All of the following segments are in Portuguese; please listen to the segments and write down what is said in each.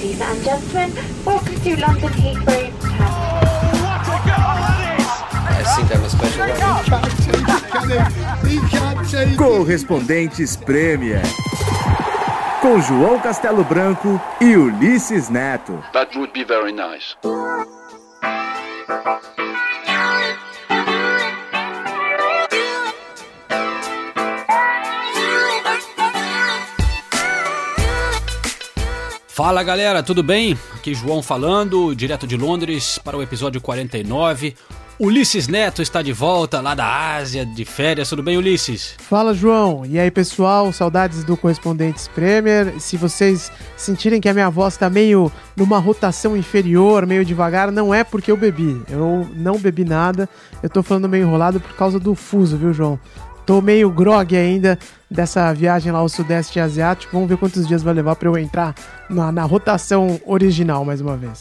Ladies and gentlemen, welcome to London Heathrow. I think I'm a special Correspondentes Premier. Com João Castelo Branco e Ulisses Neto. That would be very nice. Fala galera, tudo bem? Aqui João falando, direto de Londres para o episódio 49. Ulisses Neto está de volta lá da Ásia, de férias. Tudo bem, Ulisses? Fala, João. E aí, pessoal? Saudades do Correspondentes Premier. Se vocês sentirem que a minha voz está meio numa rotação inferior, meio devagar, não é porque eu bebi. Eu não bebi nada. Eu tô falando meio enrolado por causa do fuso, viu, João? Tô meio grog ainda dessa viagem lá ao Sudeste Asiático. Vamos ver quantos dias vai levar para eu entrar na, na rotação original mais uma vez.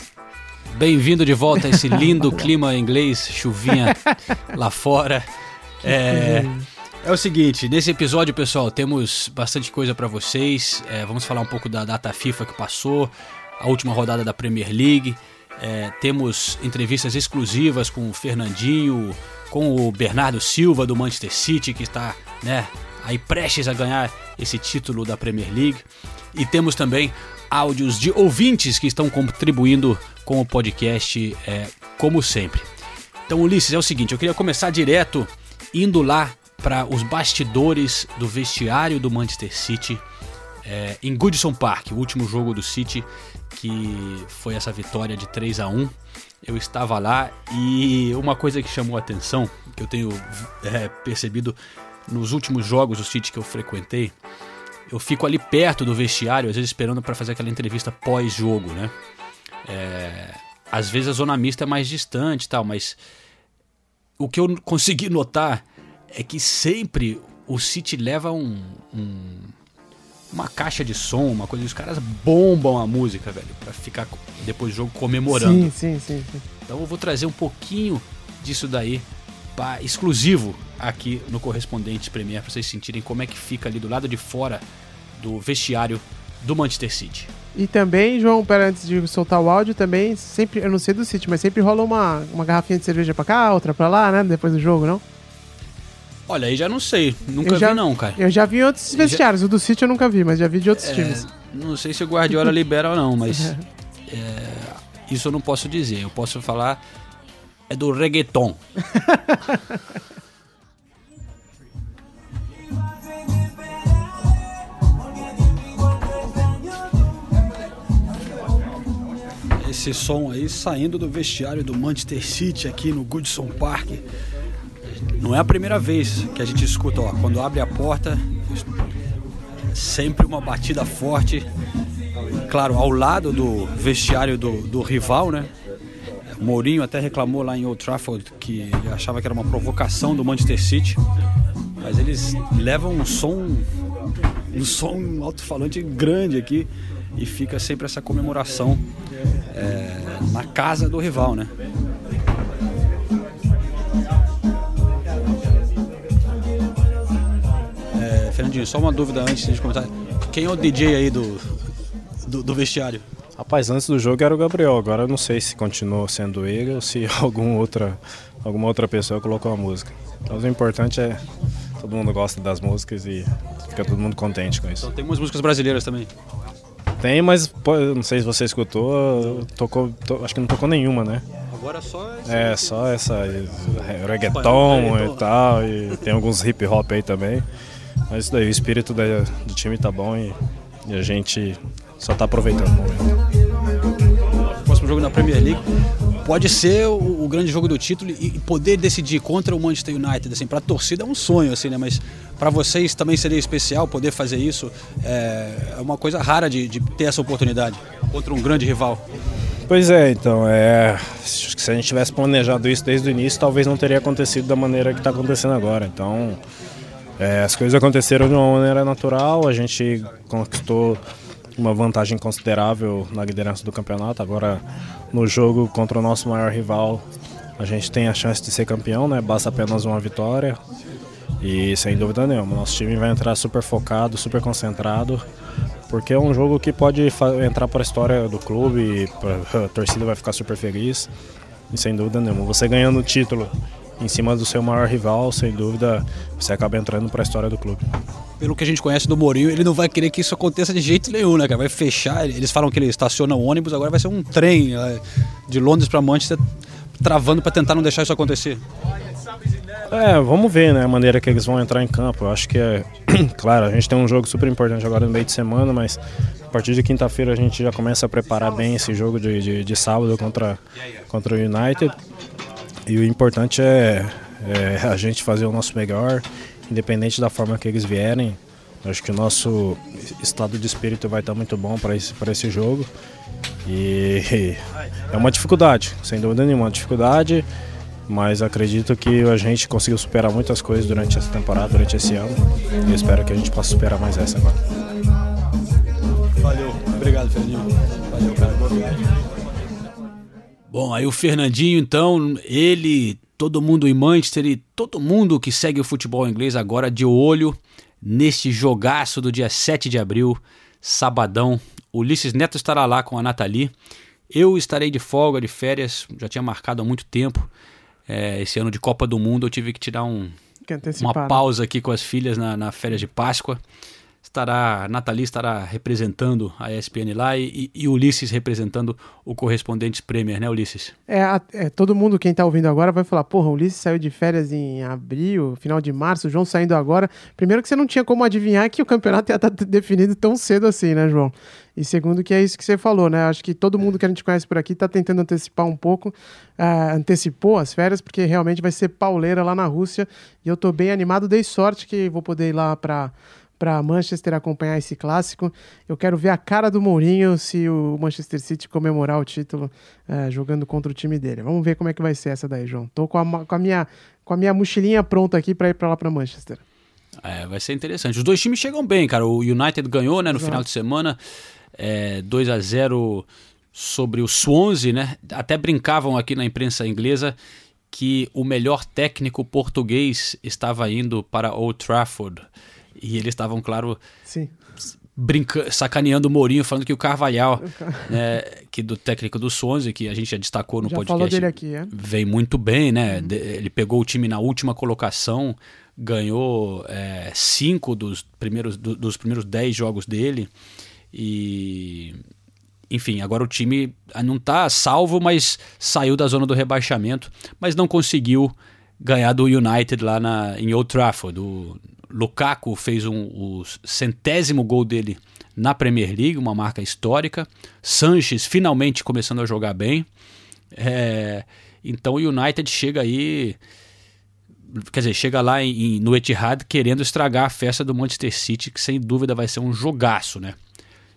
Bem-vindo de volta a esse lindo clima inglês, chuvinha lá fora. É, é o seguinte, nesse episódio, pessoal, temos bastante coisa para vocês. É, vamos falar um pouco da data FIFA que passou, a última rodada da Premier League. É, temos entrevistas exclusivas com o Fernandinho, com o Bernardo Silva do Manchester City, que está né, aí prestes a ganhar esse título da Premier League. E temos também áudios de ouvintes que estão contribuindo com o podcast, é, como sempre. Então, Ulisses, é o seguinte: eu queria começar direto indo lá para os bastidores do vestiário do Manchester City é, em Goodison Park, o último jogo do City, que foi essa vitória de 3 a 1 eu estava lá e uma coisa que chamou a atenção, que eu tenho é, percebido nos últimos jogos do City que eu frequentei, eu fico ali perto do vestiário, às vezes esperando para fazer aquela entrevista pós-jogo, né? É, às vezes a zona mista é mais distante e tal, mas o que eu consegui notar é que sempre o City leva um, um uma caixa de som, uma coisa. Os caras bombam a música, velho, pra ficar depois do jogo comemorando. Sim, sim, sim. sim. Então eu vou trazer um pouquinho disso daí exclusivo aqui no Correspondente Premier pra vocês sentirem como é que fica ali do lado de fora do vestiário do Manchester City. E também, João, para antes de soltar o áudio, também sempre, eu não sei do City, mas sempre rola uma, uma garrafinha de cerveja pra cá, outra pra lá, né? Depois do jogo, não? Olha, aí já não sei. Nunca já- vi não, cara. Eu já vi outros vestiários. O do City eu nunca vi, mas já vi de outros É, times. não sei se o Guardiola libera ou não, mas é, isso eu não posso dizer. Eu posso falar é do reggaeton. Esse som aí saindo do vestiário do Manchester City aqui no Goodson Park. Não é a primeira vez que a gente escuta, ó, quando abre a porta, sempre uma batida forte. Claro, ao lado do vestiário do, do rival, né? Mourinho até reclamou lá em Old Trafford que ele achava que era uma provocação do Manchester City. Mas eles levam um som, um som alto-falante grande aqui e fica sempre essa comemoração é, na casa do rival, né? É, Fernandinho, só uma dúvida antes de comentar. Quem é o DJ aí do, do, do vestiário? Rapaz, antes do jogo era o Gabriel, agora eu não sei se continuou sendo ele ou se algum outra, alguma outra pessoa colocou a música. Mas o importante é todo mundo gosta das músicas e fica todo mundo contente com isso. Então, tem umas músicas brasileiras também. Tem, mas pô, não sei se você escutou, tocou, to- acho que não tocou nenhuma, né? Agora só É, só essa eh, reggaeton e tal, e tem alguns hip hop aí também. Mas isso daí, o espírito da- do time tá bom e, e a gente só tá aproveitando o momento. Jogo na Premier League pode ser o, o grande jogo do título e poder decidir contra o Manchester United assim para a torcida é um sonho assim né mas para vocês também seria especial poder fazer isso é, é uma coisa rara de, de ter essa oportunidade contra um grande rival Pois é, então, é, se a gente tivesse planejado isso desde o início, talvez não teria acontecido da maneira que está acontecendo agora. Então, é, as coisas aconteceram de uma maneira natural, a gente conquistou uma vantagem considerável na liderança do campeonato. Agora, no jogo contra o nosso maior rival, a gente tem a chance de ser campeão, né? Basta apenas uma vitória. E sem dúvida nenhuma, nosso time vai entrar super focado, super concentrado porque é um jogo que pode entrar para a história do clube, a torcida vai ficar super feliz, e sem dúvida nenhuma. Você ganhando o título em cima do seu maior rival, sem dúvida, você acaba entrando para a história do clube. Pelo que a gente conhece do Mourinho, ele não vai querer que isso aconteça de jeito nenhum, né, cara? Vai fechar, eles falam que ele estaciona o ônibus, agora vai ser um trem é, de Londres para Manchester travando para tentar não deixar isso acontecer. É, vamos ver, né, a maneira que eles vão entrar em campo. Eu acho que é. claro, a gente tem um jogo super importante agora no meio de semana, mas a partir de quinta-feira a gente já começa a preparar bem esse jogo de, de, de sábado contra, contra o United. E o importante é, é, a gente fazer o nosso melhor, independente da forma que eles vierem. Acho que o nosso estado de espírito vai estar muito bom para esse, esse jogo. E é uma dificuldade, sem dúvida nenhuma, uma dificuldade, mas acredito que a gente conseguiu superar muitas coisas durante essa temporada, durante esse ano. E espero que a gente possa superar mais essa agora. Valeu, obrigado, Fernandinho. Valeu, cara, boa viagem. Bom, aí o Fernandinho, então, ele, todo mundo em Manchester e todo mundo que segue o futebol inglês agora de olho neste jogaço do dia 7 de abril, sabadão. Ulisses Neto estará lá com a Nathalie. Eu estarei de folga, de férias, já tinha marcado há muito tempo. É, esse ano de Copa do Mundo eu tive que tirar um, uma pausa aqui com as filhas na, na férias de Páscoa estará, Nathalie estará representando a ESPN lá e, e, Ulisses representando o Correspondentes Premier, né, Ulisses? É, é todo mundo, quem está ouvindo agora, vai falar: porra, Ulisses saiu de férias em abril, final de março, João saindo agora. Primeiro, que você não tinha como adivinhar que o campeonato ia estar tá definido tão cedo assim, né, João? E segundo, que é isso que você falou, né? Acho que todo mundo que a gente conhece por aqui está tentando antecipar um pouco, uh, antecipou as férias, porque realmente vai ser pauleira lá na Rússia. E eu estou bem animado, dei sorte que vou poder ir lá para para Manchester acompanhar esse clássico. Eu quero ver a cara do Mourinho se o Manchester City comemorar o título é, jogando contra o time dele. Vamos ver como é que vai ser essa daí, João. Tô com a, com a minha, com a minha mochilinha pronta aqui para ir para lá para Manchester. É, vai ser interessante. Os dois times chegam bem, cara. O United ganhou, né, no Exato. final de semana, é, 2 a 0 sobre o Swansea, né? Até brincavam aqui na imprensa inglesa que o melhor técnico português estava indo para Old Trafford. E eles estavam, claro, Sim. Brinca, sacaneando o Mourinho, falando que o Carvalhal, né, que do técnico do Swansea, que a gente já destacou no já podcast, falou dele aqui, é? vem muito bem, né? Uhum. Ele pegou o time na última colocação, ganhou é, cinco dos primeiros, do, dos primeiros dez jogos dele e enfim, agora o time não está salvo, mas saiu da zona do rebaixamento, mas não conseguiu ganhar do United lá na, em Old Trafford. O Lukaku fez um, o centésimo gol dele na Premier League, uma marca histórica. Sanches finalmente começando a jogar bem. É, então o United chega aí, quer dizer, chega lá em, no Etihad querendo estragar a festa do Manchester City, que sem dúvida vai ser um jogaço, né?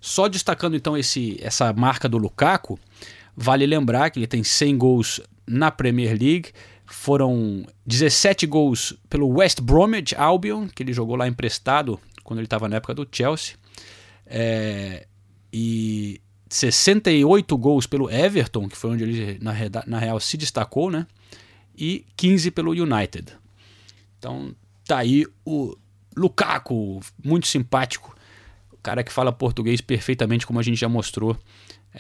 Só destacando então esse, essa marca do Lukaku, vale lembrar que ele tem 100 gols na Premier League, foram 17 gols pelo West Bromwich Albion, que ele jogou lá emprestado quando ele estava na época do Chelsea. É, e 68 gols pelo Everton, que foi onde ele na, na real se destacou, né? E 15 pelo United. Então tá aí o Lukaku, muito simpático, o cara que fala português perfeitamente, como a gente já mostrou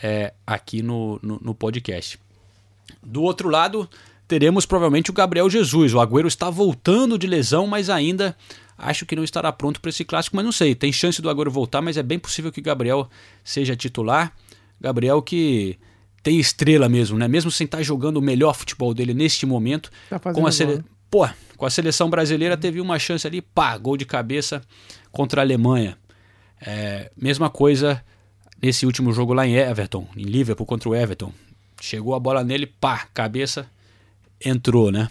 é, aqui no, no, no podcast. Do outro lado, teremos provavelmente o Gabriel Jesus. O Agüero está voltando de lesão, mas ainda acho que não estará pronto para esse clássico, mas não sei. Tem chance do Agüero voltar, mas é bem possível que o Gabriel seja titular. Gabriel que tem estrela mesmo, né? Mesmo sem estar jogando o melhor futebol dele neste momento, tá com a sele... Pô, com a seleção brasileira teve uma chance ali, pá, gol de cabeça contra a Alemanha. É, mesma coisa nesse último jogo lá em Everton, em Liverpool contra o Everton. Chegou a bola nele, pá, cabeça, entrou, né?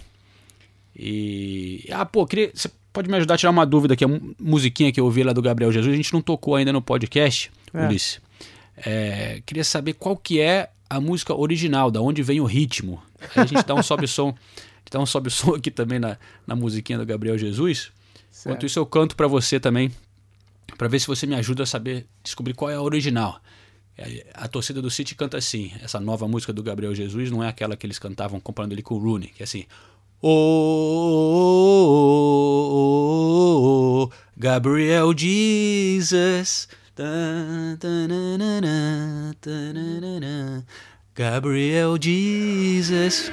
E. Ah, pô, queria. Você pode me ajudar a tirar uma dúvida aqui? A musiquinha que eu ouvi lá do Gabriel Jesus, a gente não tocou ainda no podcast, é. Ulisses. É, queria saber qual que é a música original, da onde vem o ritmo. Aí a gente dá um sobe-som. dá um sobe-som aqui também na, na musiquinha do Gabriel Jesus. Certo. Enquanto isso, eu canto para você também, para ver se você me ajuda a saber, descobrir qual é a original. A torcida do City canta assim. Essa nova música do Gabriel Jesus não é aquela que eles cantavam comparando ele com o Rooney, que é assim. Oh, oh, oh, oh Gabriel Jesus. Gabriel Jesus.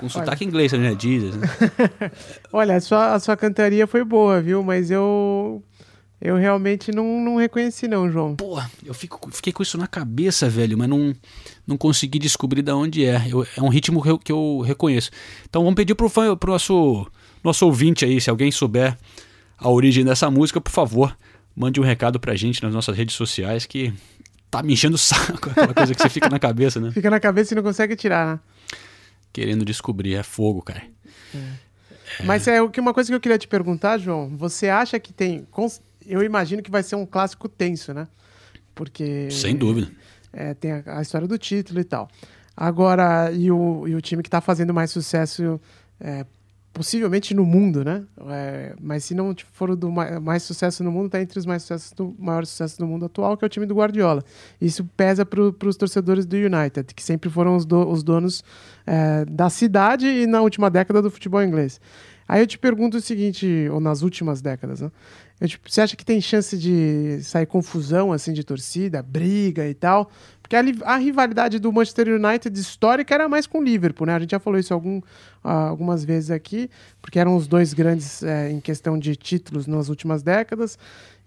Com sotaque inglês, né? Jesus. Né? Olha, a sua, a sua cantaria foi boa, viu? Mas eu. Eu realmente não, não reconheci, não, João. Porra, eu fico, fiquei com isso na cabeça, velho, mas não, não consegui descobrir de onde é. Eu- é um ritmo que eu, que eu reconheço. Então vamos pedir pro, fã, pro nosso, nosso ouvinte aí, se alguém souber a origem dessa música, por favor, mande um recado pra gente nas nossas redes sociais que tá me enchendo o saco, aquela coisa que você fica na cabeça, né? Fica na cabeça e não consegue tirar, né? Querendo descobrir, é fogo, cara. Mas é o que uma coisa que eu queria te perguntar, João. Você acha que tem. Eu imagino que vai ser um clássico tenso, né? Porque. Sem dúvida. É, tem a, a história do título e tal. Agora, e o, e o time que está fazendo mais sucesso, é, possivelmente no mundo, né? É, mas se não for o do ma- mais sucesso no mundo, está entre os mais sucessos do, maiores sucessos do mundo atual, que é o time do Guardiola. Isso pesa para os torcedores do United, que sempre foram os, do- os donos é, da cidade e na última década do futebol inglês. Aí eu te pergunto o seguinte, ou nas últimas décadas, né? Eu você acha que tem chance de sair confusão assim de torcida, briga e tal? Porque a, a rivalidade do Manchester United histórica era mais com o Liverpool, né? A gente já falou isso algum, ah, algumas vezes aqui, porque eram os dois grandes eh, em questão de títulos nas últimas décadas.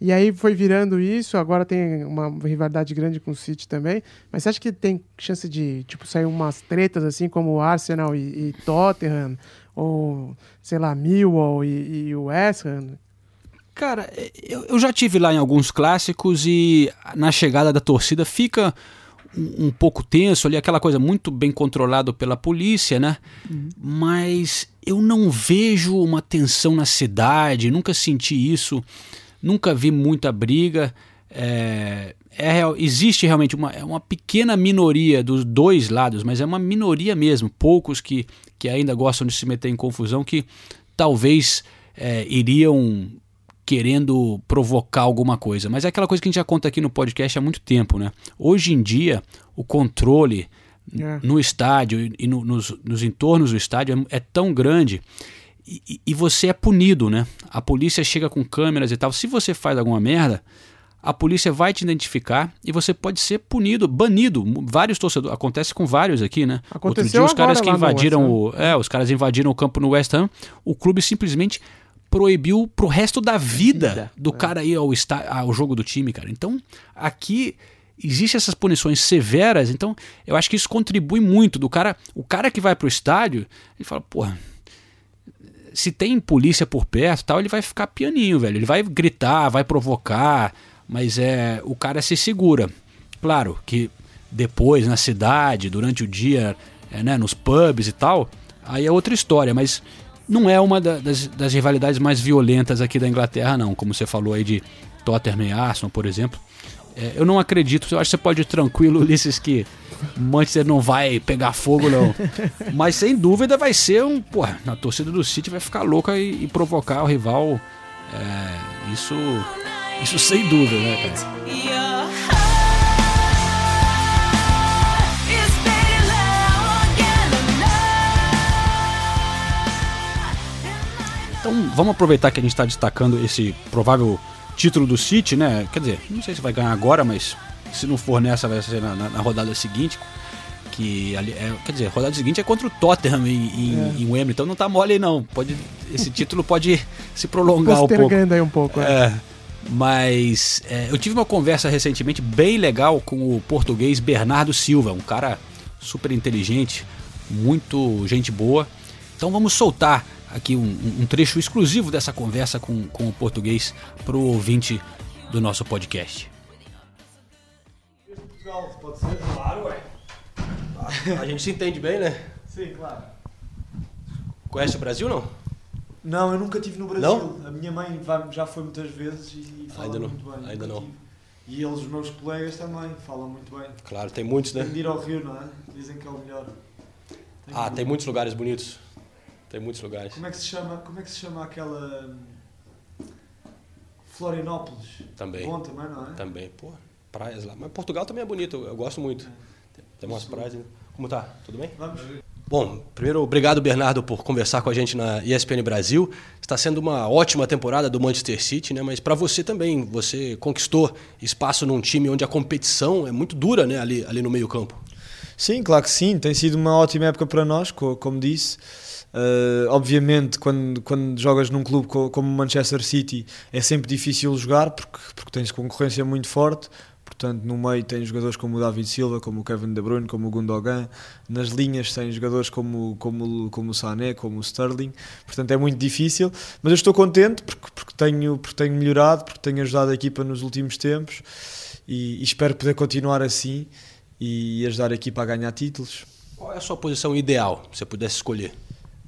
E aí foi virando isso, agora tem uma rivalidade grande com o City também. Mas você acha que tem chance de tipo sair umas tretas assim como o Arsenal e, e Tottenham ou sei lá, Millwall e, e o West Ham? Cara, eu, eu já tive lá em alguns clássicos e na chegada da torcida fica um, um pouco tenso ali, aquela coisa muito bem controlado pela polícia, né? Mas eu não vejo uma tensão na cidade, nunca senti isso, nunca vi muita briga. É, é real- existe realmente uma, é uma pequena minoria dos dois lados, mas é uma minoria mesmo, poucos que, que ainda gostam de se meter em confusão, que talvez é, iriam querendo provocar alguma coisa. Mas é aquela coisa que a gente já conta aqui no podcast há muito tempo, né? Hoje em dia, o controle É. no estádio e no- nos, nos entornos do estádio é, é tão grande e, você é punido, né? A polícia chega com câmeras e tal. Se você faz alguma merda, a polícia vai te identificar e você pode ser punido, banido. Vários torcedores, acontece com vários aqui, né? Outro Aconteceu dia os caras que invadiram o, é, os caras invadiram o campo no West Ham, o clube simplesmente proibiu pro resto da vida, Vida, do cara ir ao, está, ao jogo do time, cara. Então, aqui existem essas punições severas, então eu acho que isso contribui muito do cara, o cara que vai pro estádio, ele fala, porra, se tem polícia por perto, tal, ele vai ficar pianinho, velho. Ele vai gritar, vai provocar, mas é o cara se segura. Claro que depois na cidade, durante o dia, é, né, nos pubs e tal, aí é outra história, mas não é uma da- das, das rivalidades mais violentas aqui da Inglaterra, não. Como você falou aí de Tottenham e Arsenal, por exemplo. É, eu não acredito, eu acho que você pode ir tranquilo, Ulisses, que Manchester não vai pegar fogo, não. Mas sem dúvida vai ser um. Porra, na torcida do City vai ficar louca e, e provocar o rival. É, isso. Isso sem dúvida, né, cara? Então vamos aproveitar que a gente está destacando esse provável título do City, né? Quer dizer, não sei se vai ganhar agora, mas se não for nessa, vai ser na, na- na rodada seguinte. Que ali é, quer dizer, a rodada seguinte é contra o Tottenham em, em, em Wembley, então não tá mole aí não. Pode, esse título pode se prolongar um pouco. Aí um pouco. é. É, mas é, eu tive uma conversa recentemente bem legal com o português Bernardo Silva, um cara super inteligente, muito gente boa. Então vamos soltar aqui um, um- trecho exclusivo dessa conversa com, com o português para o ouvinte do nosso podcast. Portugal, pode ser? Claro, ué. A gente se entende bem, né? Sim, claro. Conhece o Brasil, não? Não, eu nunca estive no Brasil. Não? A minha mãe já foi muitas vezes e fala Ainda não, muito bem. ainda não. tive. E eles, os meus colegas também, falam muito bem. Claro, tem muitos, né? Tem de ir ao Rio, não é? Dizem que é o melhor. Tem Ah, que- tem muitos lugares bonitos. Tem muitos lugares. Como é que se chama, como é que se chama aquela... hum, Florianópolis? Também. Bom também, não é? Também, pô. praias lá. Mas Portugal também é bonito, eu, gosto muito. Tem umas praias. Como tá? Tudo bem? Vamos. Bom, primeiro, obrigado, Bernardo, por conversar com a gente na ESPN Brasil. Está sendo uma ótima temporada do Manchester City, né? Mas para você também, você conquistou espaço num time onde a competição é muito dura, né? Ali, ali no meio-campo. Sim, claro que sim. Tem sido uma ótima época para nós, co- como disse. Uh, obviamente, quando, quando jogas num clube co- como o Manchester City, é sempre difícil jogar porque, porque tens concorrência muito forte. Portanto, no meio tens jogadores como o David Silva, como o Kevin De Bruyne, como o Gundogan. Nas linhas tens jogadores como, como, como o Sané, como o Sterling. Portanto, é muito difícil. Mas eu estou contente porque, porque, tenho, porque tenho melhorado, porque tenho ajudado a equipa nos últimos tempos e, e espero poder continuar assim e ajudar a equipa a ganhar títulos. Qual é a sua posição ideal, se você pudesse escolher?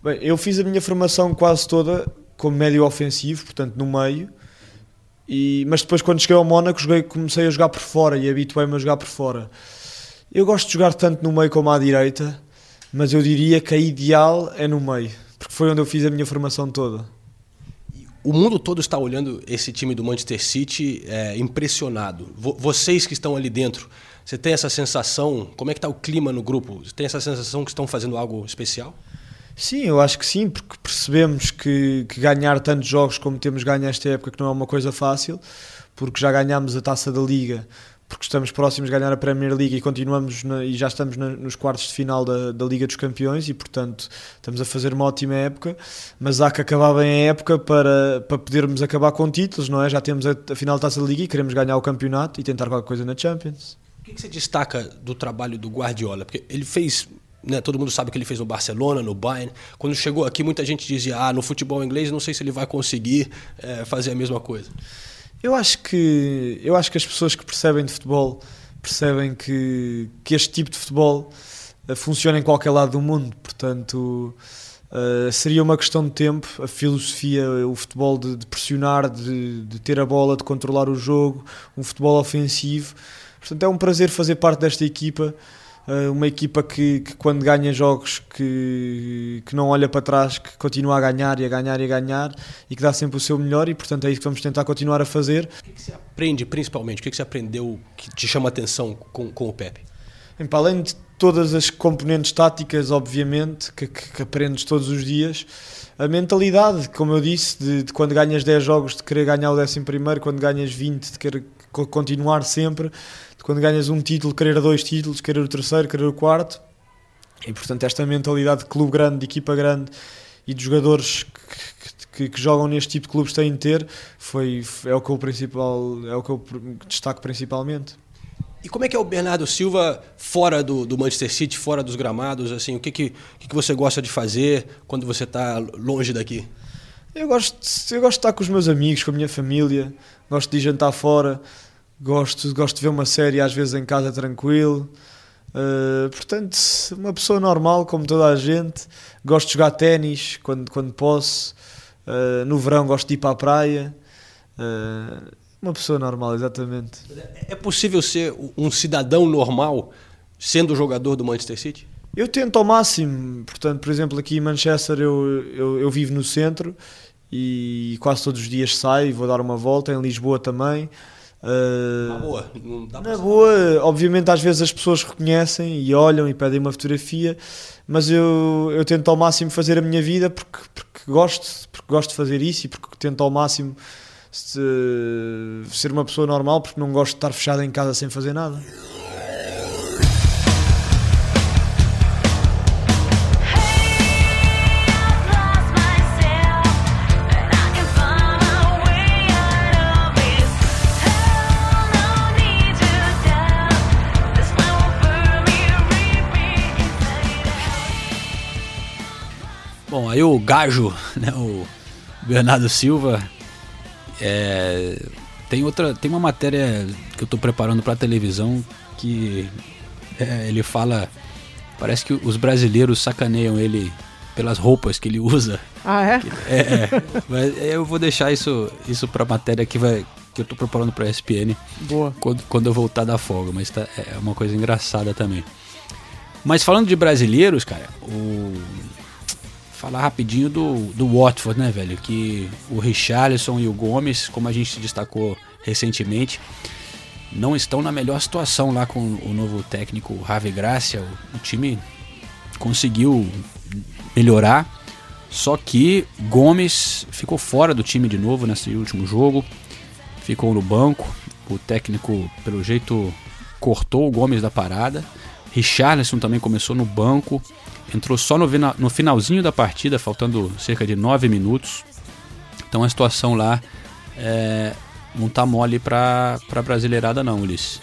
Bem, eu fiz a minha formação quase toda como médio ofensivo, portanto no meio. E, mas depois quando cheguei ao Mónaco joguei, comecei a jogar por fora e habituei-me a jogar por fora. Eu gosto de jogar tanto no meio como à direita, mas eu diria que a ideal é no meio, porque foi onde eu fiz a minha formação toda. O mundo todo está olhando esse time do Manchester City é, impressionado. Vo- vocês que estão ali dentro, você tem essa sensação? Como é que está o clima no grupo? Você tem essa sensação que estão fazendo algo especial? Sim, eu acho que sim, porque percebemos que, que ganhar tantos jogos como temos ganho esta época que não é uma coisa fácil, porque já ganhámos a taça da Liga, porque estamos próximos de ganhar a Premier League e continuamos na- e já estamos na- nos quartos de final da, da Liga dos Campeões e portanto estamos a fazer uma ótima época, mas há que acabar bem a época para, para podermos acabar com títulos, não é? Já temos a, a final da taça da Liga e queremos ganhar o campeonato e tentar qualquer coisa na Champions. O que que você destaca do trabalho do Guardiola? Porque ele fez, né, todo mundo sabe que ele fez no Barcelona, no Bayern. Quando chegou aqui, muita gente dizia: ah, no futebol inglês, não sei se ele vai conseguir eh, fazer a mesma coisa. Eu acho que eu acho que as pessoas que percebem de futebol percebem que, que este tipo de futebol eh, funciona em qualquer lado do mundo. Portanto, eh, seria uma questão de tempo. A filosofia, o futebol de, de pressionar, de, de ter a bola, de controlar o jogo, um futebol ofensivo. Portanto, é um prazer fazer parte desta equipa. Eh, uma equipa que, que quando ganha jogos que, que não olha para trás, que continua a ganhar e a ganhar e a ganhar e que dá sempre o seu melhor e portanto é isso que vamos tentar continuar a fazer. O que que você aprende principalmente? O que que você aprendeu que te chama a atenção com, com o Pepe? Bem, para além de todas as componentes táticas, obviamente, que, que, aprendes todos os dias, a mentalidade, como eu disse, de, de quando ganhas 10 jogos de querer ganhar o 11 primeiro, quando ganhas 20 de querer continuar sempre, de quando ganhas um título, querer dois títulos, querer o terceiro, querer o quarto. E portanto esta mentalidade de clube grande, de equipa grande e de jogadores que, que, que jogam neste tipo de clubes têm de ter, foi, é o que eu, principal, é o que eu destaco principalmente. E como é que é o Bernardo Silva fora do, do Manchester City, fora dos gramados? Assim, o que, que, que você gosta de fazer quando você está longe daqui? Eu gosto, eu gosto de estar com os meus amigos, com a minha família, gosto de jantar fora, gosto, gosto de ver uma série às vezes em casa tranquilo. Uh, portanto, uma pessoa normal, como toda a gente. Gosto de jogar ténis quando, quando posso. Uh, no verão gosto de ir para a praia. Uh, uma pessoa normal, exatamente. É possível ser um cidadão normal sendo jogador do Manchester City? Eu tento ao máximo, portanto, por exemplo, aqui em Manchester eu, eu, eu vivo no centro e quase todos os dias saio, vou dar uma volta, em Lisboa também. Uh, Na boa, não dá pra na boa, obviamente às vezes as pessoas reconhecem e olham e pedem uma fotografia, mas eu, eu tento ao máximo fazer a minha vida porque, porque gosto, porque gosto de fazer isso e porque tento ao máximo se- ser uma pessoa normal porque não gosto de estar fechado em casa sem fazer nada. Aí o Gajo, né, o Bernardo Silva, é, tem outra, tem uma matéria que eu tô preparando pra televisão que é, ele fala, parece que os brasileiros sacaneiam ele pelas roupas que ele usa. Ah, é? É, é, mas eu vou deixar isso, isso pra matéria que vai que eu tô preparando pra ESPN Boa. quando, quando eu voltar da folga, mas tá, é uma coisa engraçada também. Mas falando de brasileiros, cara, o falar rapidinho do, do Watford, né, velho? Que o Richarlison e o Gomes, como a gente destacou recentemente, não estão na melhor situação lá com o novo técnico Javi Gracia. O, o time conseguiu melhorar, só que Gomes ficou fora do time de novo nesse último jogo, ficou no banco. O técnico, pelo jeito, cortou o Gomes da parada. Richarlison também começou no banco, entrou só no, no finalzinho da partida, faltando cerca de nove minutos. Então a situação lá é, não tá mole pra, pra brasileirada não, Ulisses.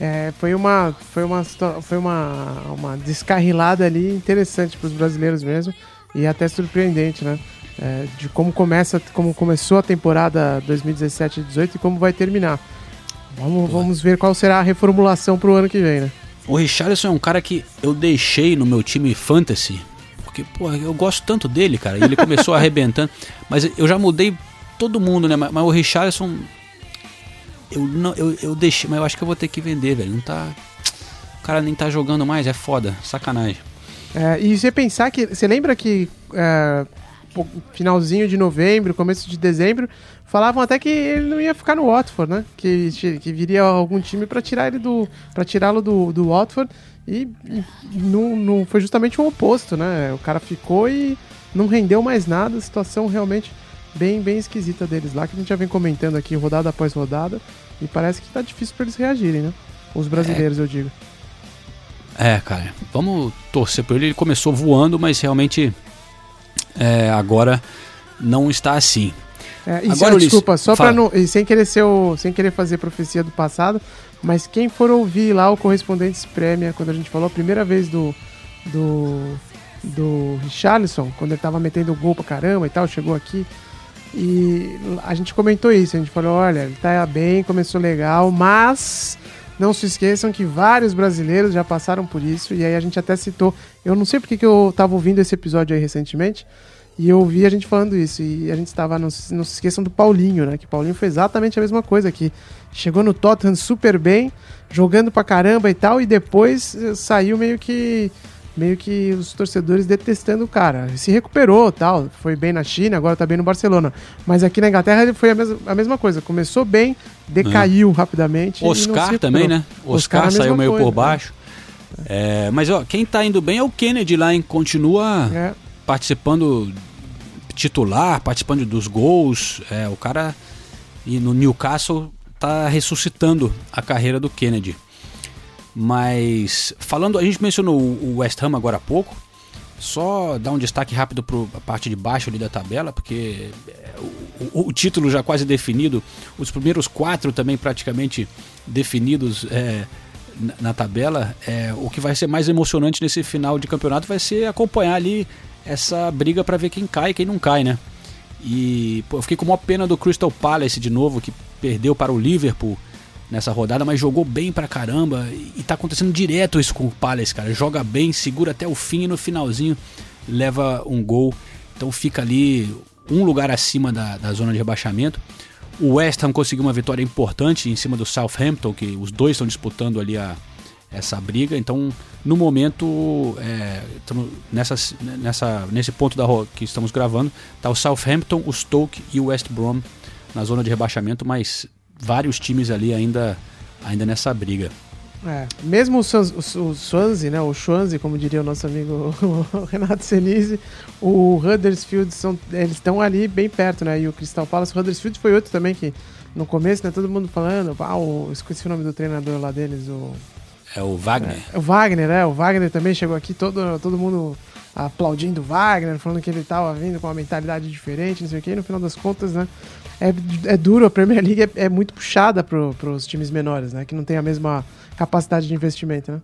É, foi uma, foi uma, foi uma, uma descarrilada ali interessante para os brasileiros mesmo e até surpreendente, né? É, de como começa, como começou a temporada 2017-18 e como vai terminar. Vamos, vamos ver qual será a reformulação pro ano que vem, né? O Richarlison é um cara que eu deixei no meu time fantasy, porque, pô, eu gosto tanto dele, cara. E ele começou arrebentando, mas eu já mudei todo mundo, né? Mas, mas o Richarlison eu não eu, eu deixei, mas eu acho que eu vou ter que vender, velho. Não tá o cara nem tá jogando mais, é foda, sacanagem. É, e você pensar que. Você lembra que é, finalzinho de novembro, começo de dezembro, falavam até que ele não ia ficar no Watford, né? Que, que viria algum time para tirar ele do. para tirá-lo do, do Watford. E, e não, não foi justamente o oposto, né? O cara ficou e não rendeu mais nada. Situação realmente bem, bem esquisita deles lá, que a gente já vem comentando aqui rodada após rodada. E parece que tá difícil para eles reagirem, né? Os brasileiros, eu digo. É, cara, vamos torcer por ele. Ele começou voando, mas realmente é, agora não está assim. É, e Agora, Ulisses, desculpa, só pra não. Sem querer ser o, sem querer fazer profecia do passado, mas quem for ouvir lá o Correspondentes Prêmio, quando a gente falou a primeira vez do. do. do Richarlison, quando ele tava metendo gol pra caramba e tal, chegou aqui. E a gente comentou isso, a gente falou, olha, ele tá bem, começou legal, mas não se esqueçam que vários brasileiros já passaram por isso, e aí a gente até citou, eu não sei porque que eu tava ouvindo esse episódio aí recentemente, e eu ouvi a gente falando isso, e a gente estava, não, se- não se esqueçam do Paulinho, né, que Paulinho foi exatamente a mesma coisa, que chegou no Tottenham super bem, jogando pra caramba e tal, e depois eh, saiu meio que meio que os torcedores detestando o cara. Se recuperou, tal, foi bem na China, agora tá bem no Barcelona. Mas aqui na Inglaterra ele foi a mesma, a mesma coisa. Começou bem, decaiu rapidamente. e não se Oscar também, né? Oscar, mesma saiu meio coisa, por baixo. É, mas ó, quem tá indo bem é o Kennedy lá, hein? Continua É. participando titular, participando dos gols. É, o cara e no Newcastle tá ressuscitando a carreira do Kennedy. Mas falando, a gente mencionou o o West Ham agora há pouco. Só dar um destaque rápido para a parte de baixo ali da tabela, porque é, o, o- o título já quase definido, os primeiros quatro também praticamente definidos é, na, na tabela. É, o que vai ser mais emocionante nesse final de campeonato vai ser acompanhar ali essa briga para ver quem cai e quem não cai, né? E pô, eu fiquei com uma pena do Crystal Palace de novo, que perdeu para o Liverpool nessa rodada, mas jogou bem pra caramba. E tá acontecendo direto isso com o Palace, cara. Joga bem, segura até o fim e no finalzinho leva um gol. Então fica ali um lugar acima da, da zona de rebaixamento. O West Ham conseguiu uma vitória importante em cima do Southampton, que os dois estão disputando ali a, essa briga. Então, no momento, é, nessa, nessa, nesse ponto da que estamos gravando, tá o Southampton, o Stoke e o West Brom na zona de rebaixamento, mas vários times ali ainda, ainda nessa briga. É, mesmo o, Swans- o, o Swansea, né, o Swansea, como diria o nosso amigo Renato Senise, o Huddersfield, são, eles estão ali bem perto, né, e o Crystal Palace, o Huddersfield foi outro também que no começo, né, todo mundo falando, ah, o, esqueci o nome do treinador lá deles, o, É o Wagner. o Wagner, né, o Wagner também chegou aqui, todo, todo mundo aplaudindo o Wagner, falando que ele estava vindo com uma mentalidade diferente, não sei o que, e no final das contas, né, é, é duro, a Premier League é, é muito puxada para os times menores, né, que não tem a mesma capacidade de investimento, né.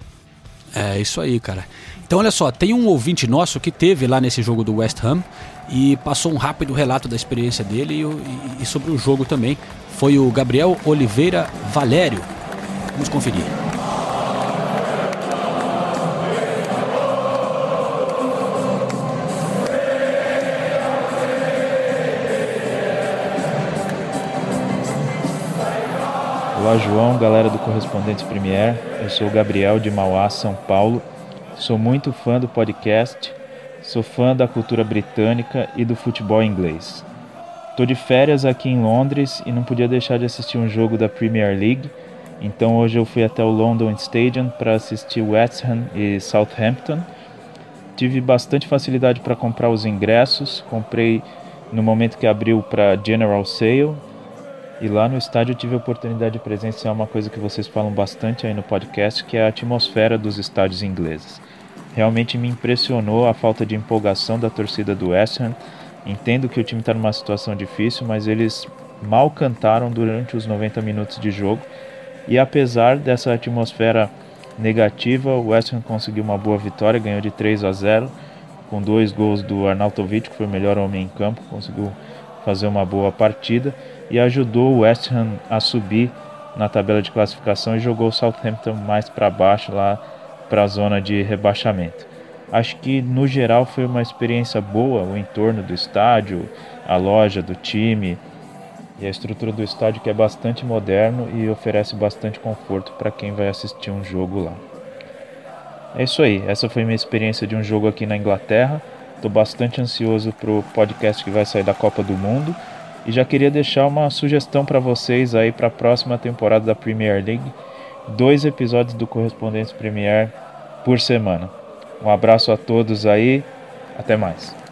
É isso aí, cara. Então olha só, tem um ouvinte nosso que teve lá nesse jogo do West Ham e passou um rápido relato da experiência dele e, e sobre o jogo também. Foi o Gabriel Oliveira Valério. Vamos conferir. Olá, João, galera do Correspondentes Premier. Eu sou o Gabriel de Mauá, São Paulo. Sou muito fã do podcast, sou fã da cultura britânica e do futebol inglês. Tô de férias aqui em Londres e não podia deixar de assistir um jogo da Premier League Então hoje eu fui até o London Stadium para assistir West Ham e Southampton. Tive bastante facilidade para comprar os ingressos. Comprei no momento que abriu para General Sale. E lá no estádio eu tive a oportunidade de presenciar uma coisa que vocês falam bastante aí no podcast, que é a atmosfera dos estádios ingleses. Realmente me impressionou a falta de empolgação da torcida do West Ham. Entendo que o time está numa situação difícil, mas eles mal cantaram durante os 90 minutos de jogo. E apesar dessa atmosfera negativa, o West Ham conseguiu uma boa vitória, ganhou de 3 a 0, com dois gols do Arnautovic, que foi o melhor homem em campo, conseguiu fazer uma boa partida e ajudou o West Ham a subir na tabela de classificação e jogou o Southampton mais para baixo lá para a zona de rebaixamento. Acho que no geral foi uma experiência boa, o entorno do estádio, a loja do time e a estrutura do estádio que é bastante moderno e oferece bastante conforto para quem vai assistir um jogo lá. É isso aí, essa foi minha experiência de um jogo aqui na Inglaterra. Estou bastante ansioso para o podcast que vai sair da Copa do Mundo e já queria deixar uma sugestão para vocês aí para a próxima temporada da Premier League, dois episódios do Correspondentes Premier por semana. Um abraço a todos aí, até mais.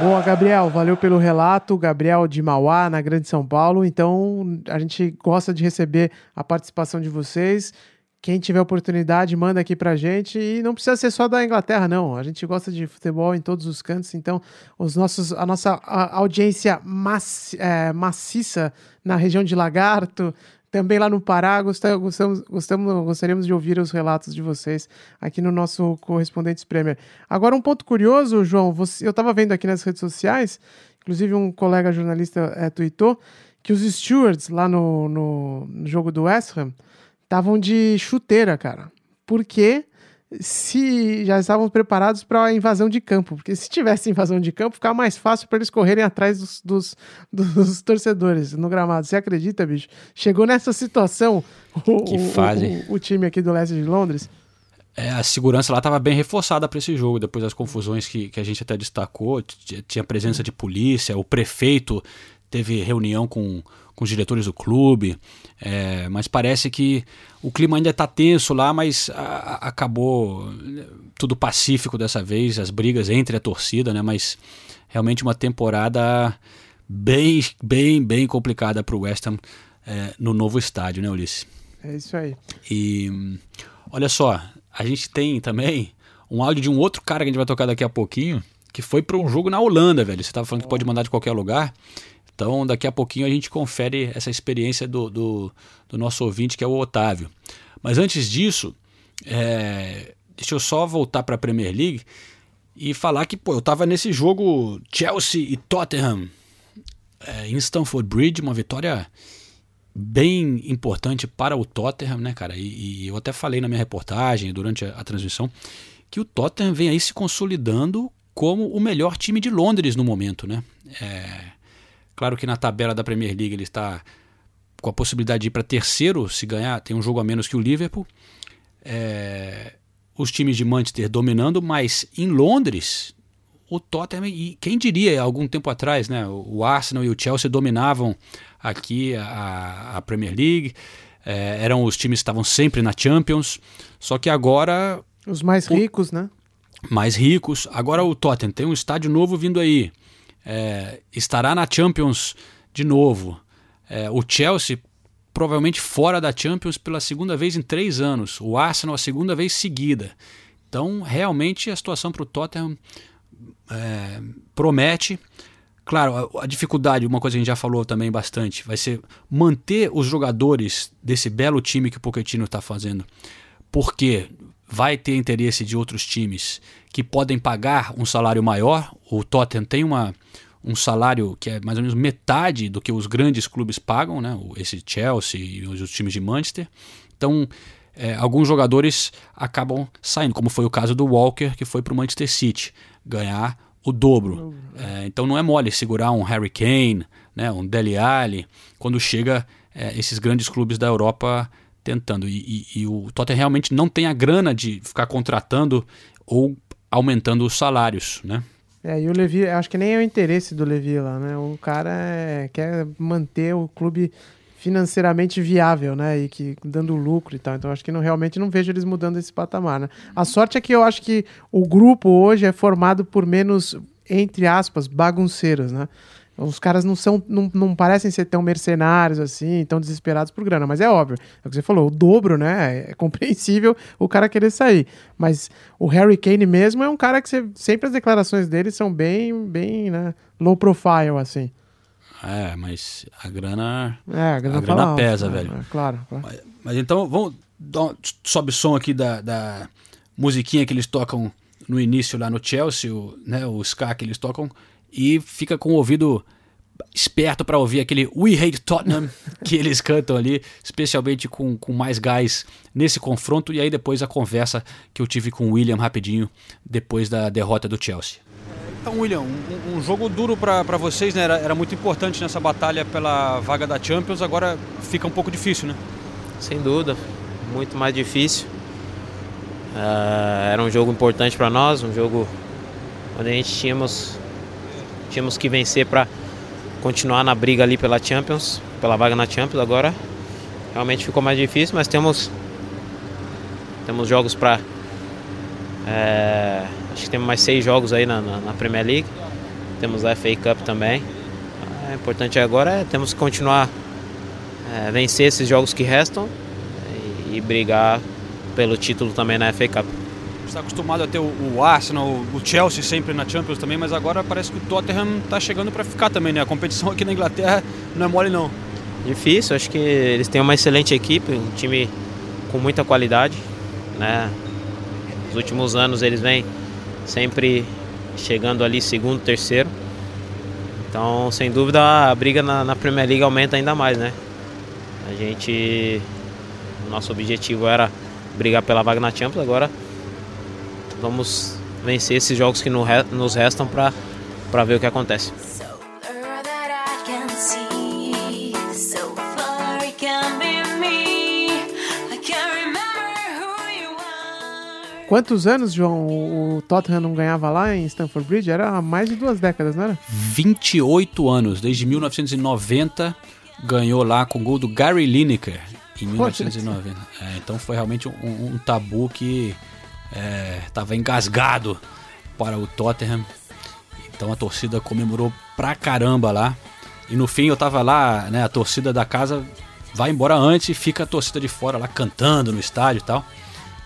Boa, Gabriel. Valeu pelo relato. Gabriel de Mauá, na Grande São Paulo. Então, a gente gosta de receber a participação de vocês. Quem tiver oportunidade, manda aqui pra gente. E não precisa ser só da Inglaterra, não. A gente gosta de futebol em todos os cantos. Então, os nossos, a nossa audiência maci- é, maciça na região de Lagarto, também lá no Pará, gosta- gostamos, gostamos, gostaríamos de ouvir os relatos de vocês aqui no nosso Correspondentes Premier. Agora, um ponto curioso, João, você- eu estava vendo aqui nas redes sociais, inclusive um colega jornalista é, tweetou, que os stewards lá no, no, no jogo do West Ham estavam de chuteira, cara. Porque se já estavam preparados para a invasão de campo. Porque se tivesse invasão de campo, ficava mais fácil para eles correrem atrás dos, dos, dos torcedores no gramado. Você acredita, bicho? Chegou nessa situação o, Que o- fase. o, o time aqui do leste de Londres. É, a segurança lá estava bem reforçada para esse jogo, depois das confusões que, que a gente até destacou. Tinha presença de polícia, o prefeito teve reunião com, com os diretores do clube, é, mas parece que o clima ainda está tenso lá, mas a- a- acabou né, tudo pacífico dessa vez, as brigas entre a torcida, né? Mas realmente uma temporada bem, bem, bem complicada para o West Ham é, no novo estádio, né, Ulisses? É isso aí. E olha só, a gente tem também um áudio de um outro cara que a gente vai tocar daqui a pouquinho, que foi para um jogo na Holanda, velho. Você estava falando que pode mandar de qualquer lugar. Então, daqui a pouquinho a gente confere essa experiência do, do, do nosso ouvinte, que é o Otávio. Mas antes disso, é, deixa eu só voltar para a Premier League e falar que, pô, eu tava nesse jogo Chelsea e Tottenham é, em Stamford Bridge, uma vitória bem importante para o Tottenham, né, cara? E, e eu até falei na minha reportagem, durante a, a transmissão, que o Tottenham vem aí se consolidando como o melhor time de Londres no momento, né? É, claro que na tabela da Premier League ele está com a possibilidade de ir para terceiro se ganhar, tem um jogo a menos que o Liverpool. É, os times de Manchester dominando, mas em Londres o Tottenham, e quem diria algum tempo atrás, né? O Arsenal e o Chelsea dominavam aqui a, a Premier League, é, eram os times que estavam sempre na Champions, só que agora Os mais ricos, né? mais ricos. Agora o Tottenham tem um estádio novo vindo aí. É, estará na Champions de novo. É, o Chelsea provavelmente fora da Champions pela segunda vez em três anos. O Arsenal a segunda vez seguida. Então, realmente, a situação para o Tottenham é, promete. Claro, a, dificuldade, uma coisa que a gente já falou também bastante, vai ser manter os jogadores desse belo time que o Pochettino está fazendo. Porque vai ter interesse de outros times que podem pagar um salário maior. O Tottenham tem uma, um salário que é mais ou menos metade do que os grandes clubes pagam, né? Esse Chelsea e os, os times de Manchester. Então, é, alguns jogadores acabam saindo, como foi o caso do Walker, que foi para o Manchester City, ganhar o dobro. É, então não é mole segurar um Harry Kane, né, um Dele Alli, quando chega é, esses grandes clubes da Europa tentando. E, e- e o Tottenham realmente não tem a grana de ficar contratando ou aumentando os salários, né? É, e o Levi, acho que nem é o interesse do Levi lá, né? O cara é- quer manter o clube financeiramente viável, né? E que dando lucro e tal. Então acho que não, realmente não vejo eles mudando esse patamar, né? A sorte é que eu acho que o grupo hoje é formado por menos, entre aspas, bagunceiros, né? Os caras não são, não, não parecem ser tão mercenários assim, tão desesperados por grana, mas é óbvio. É o que você falou, o dobro, né? É compreensível o cara querer sair. Mas o Harry Kane mesmo é um cara que você, sempre as declarações dele são bem, bem, né? Low profile, assim. É, mas a grana. É, a grana, A grana pesa, né? velho. É, claro, claro. Mas, mas então, vamos um, sobe som aqui da, da musiquinha que eles tocam no início lá no Chelsea, o, né, o ska que eles tocam, e fica com o ouvido esperto para ouvir aquele We Hate Tottenham que eles cantam ali, especialmente com, com mais gás nesse confronto, e aí depois a conversa que eu tive com o William rapidinho, depois da derrota do Chelsea. Então, William, um, um jogo duro para vocês, né? Era, era muito importante nessa batalha pela vaga da Champions, agora fica um pouco difícil, né? Sem dúvida, muito mais difícil. Ah, era um jogo importante para nós, um jogo onde a gente tínhamos, tínhamos que vencer para continuar na briga ali pela Champions, pela vaga na Champions. Agora realmente ficou mais difícil, mas temos temos jogos para acho que temos mais seis jogos aí na, na- na Premier League. Temos a FA Cup também. O importante agora é temos que continuar é, vencer esses jogos que restam e, e brigar pelo título também na FA Cup. Está acostumado a ter o, Arsenal, o Chelsea sempre na Champions também, mas agora parece que o Tottenham está chegando para ficar também, né? A competição aqui na Inglaterra não é mole não. Difícil, acho que eles têm uma excelente equipe, um time com muita qualidade, né? Nos últimos anos eles vêm sempre chegando ali segundo, terceiro. Então, sem dúvida, a briga na, na Premier League aumenta ainda mais, né? A gente, nosso objetivo era brigar pela vaga na Champions, agora vamos vencer esses jogos que nos restam para para ver o que acontece. Quantos anos, João, o o Tottenham não ganhava lá em Stamford Bridge? Era há mais de duas décadas, não era? 28 anos, desde 1990, ganhou lá com o gol do Gary Lineker em 1990. É, então foi realmente um, um tabu que estava engasgado para o Tottenham. Então a torcida comemorou pra caramba lá. E no fim eu tava lá, né? A torcida da casa vai embora antes e fica a torcida de fora lá cantando no estádio e tal.